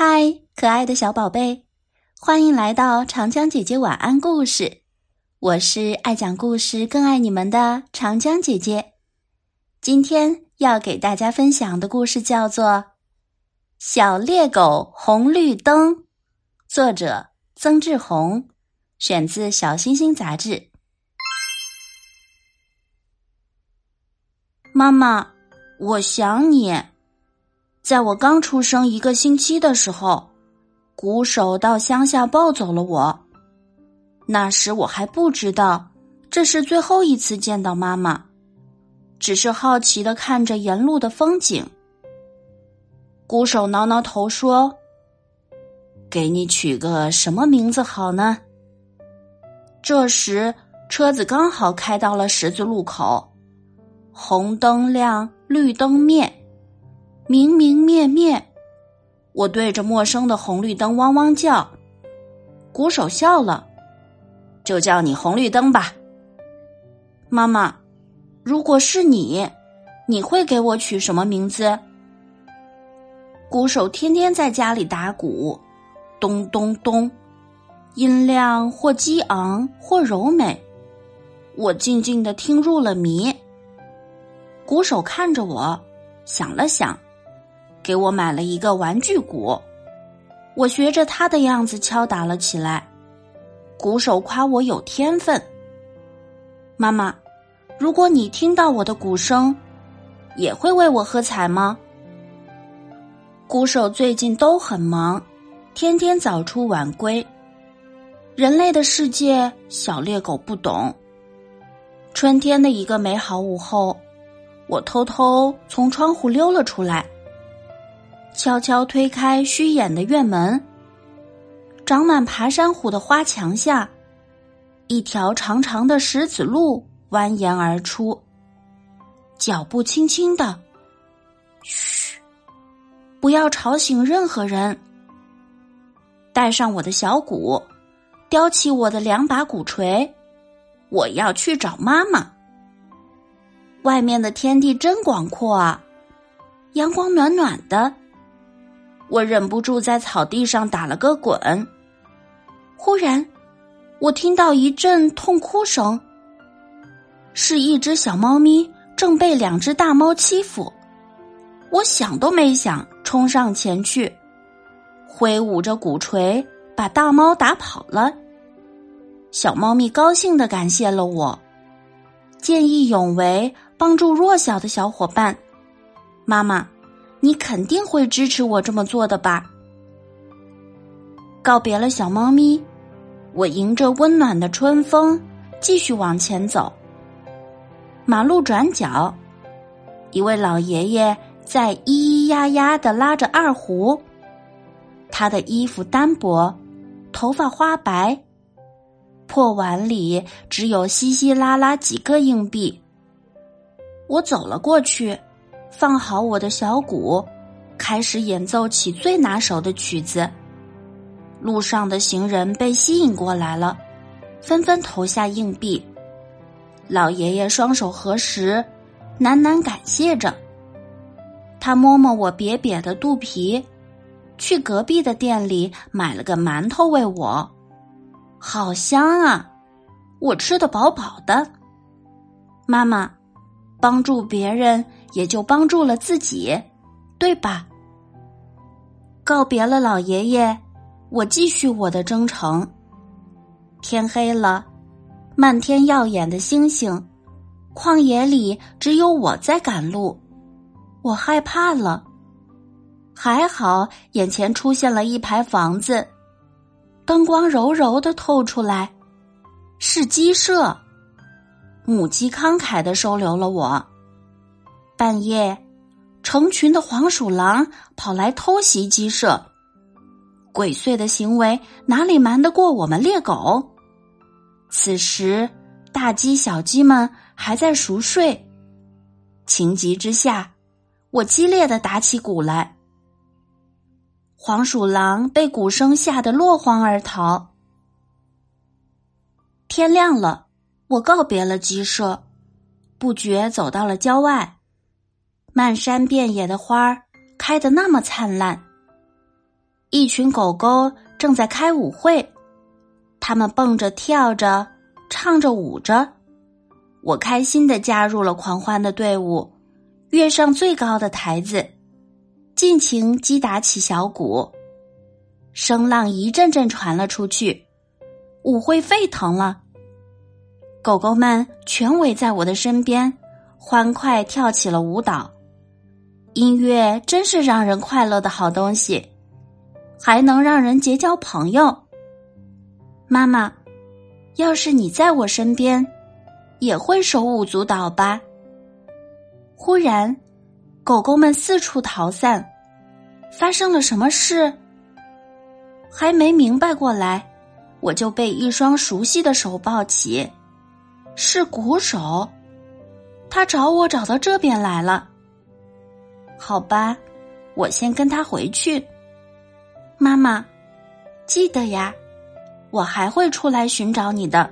嗨，可爱的小宝贝，欢迎来到长江姐姐晚安故事。我是爱讲故事、更爱你们的长江姐姐。今天要给大家分享的故事叫做《小猎狗红绿灯》，作者曾志宏，选自《小星星》杂志。妈妈，我想你。在我刚出生一个星期的时候，鼓手到乡下抱走了我。那时我还不知道这是最后一次见到妈妈，只是好奇的看着沿路的风景。鼓手挠挠头说：“给你取个什么名字好呢？”这时车子刚好开到了十字路口，红灯亮，绿灯灭。明明灭灭，我对着陌生的红绿灯汪汪叫。鼓手笑了，就叫你红绿灯吧。妈妈，如果是你，你会给我取什么名字？鼓手天天在家里打鼓，咚咚咚，音量或激昂或柔美，我静静的听入了迷。鼓手看着我，想了想。给我买了一个玩具鼓，我学着他的样子敲打了起来。鼓手夸我有天分。妈妈，如果你听到我的鼓声，也会为我喝彩吗？鼓手最近都很忙，天天早出晚归。人类的世界，小猎狗不懂。春天的一个美好午后，我偷偷从窗户溜了出来。悄悄推开虚掩的院门，长满爬山虎的花墙下，一条长长的石子路蜿蜒而出。脚步轻轻的，嘘，不要吵醒任何人。带上我的小鼓，叼起我的两把鼓槌，我要去找妈妈。外面的天地真广阔啊，阳光暖暖的。我忍不住在草地上打了个滚。忽然，我听到一阵痛哭声，是一只小猫咪正被两只大猫欺负。我想都没想，冲上前去，挥舞着鼓槌把大猫打跑了。小猫咪高兴的感谢了我，见义勇为，帮助弱小的小伙伴。妈妈。你肯定会支持我这么做的吧？告别了小猫咪，我迎着温暖的春风继续往前走。马路转角，一位老爷爷在咿咿呀呀的拉着二胡，他的衣服单薄，头发花白，破碗里只有稀稀拉拉几个硬币。我走了过去。放好我的小鼓，开始演奏起最拿手的曲子。路上的行人被吸引过来了，纷纷投下硬币。老爷爷双手合十，喃喃感谢着。他摸摸我瘪瘪的肚皮，去隔壁的店里买了个馒头喂我，好香啊！我吃的饱饱的。妈妈，帮助别人。也就帮助了自己，对吧？告别了老爷爷，我继续我的征程。天黑了，漫天耀眼的星星，旷野里只有我在赶路，我害怕了。还好，眼前出现了一排房子，灯光柔柔的透出来，是鸡舍。母鸡慷慨的收留了我。半夜，成群的黄鼠狼跑来偷袭鸡舍，鬼祟的行为哪里瞒得过我们猎狗？此时，大鸡、小鸡们还在熟睡。情急之下，我激烈的打起鼓来。黄鼠狼被鼓声吓得落荒而逃。天亮了，我告别了鸡舍，不觉走到了郊外。漫山遍野的花儿开得那么灿烂，一群狗狗正在开舞会，它们蹦着、跳着、唱着、舞着。我开心的加入了狂欢的队伍，跃上最高的台子，尽情击打起小鼓，声浪一阵阵传了出去，舞会沸腾了。狗狗们全围在我的身边，欢快跳起了舞蹈。音乐真是让人快乐的好东西，还能让人结交朋友。妈妈，要是你在我身边，也会手舞足蹈吧？忽然，狗狗们四处逃散，发生了什么事？还没明白过来，我就被一双熟悉的手抱起，是鼓手，他找我找到这边来了。好吧，我先跟他回去。妈妈，记得呀，我还会出来寻找你的。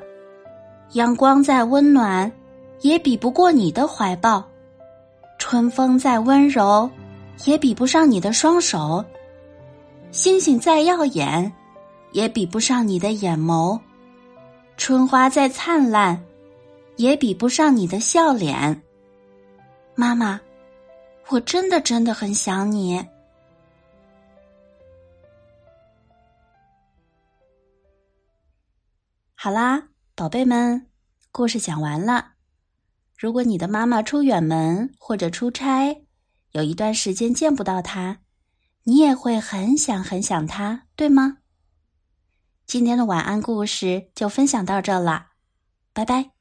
阳光再温暖，也比不过你的怀抱；春风再温柔，也比不上你的双手；星星再耀眼，也比不上你的眼眸；春花再灿烂，也比不上你的笑脸。妈妈。我真的真的很想你。好啦，宝贝们，故事讲完了。如果你的妈妈出远门或者出差，有一段时间见不到她，你也会很想很想她，对吗？今天的晚安故事就分享到这了，拜拜。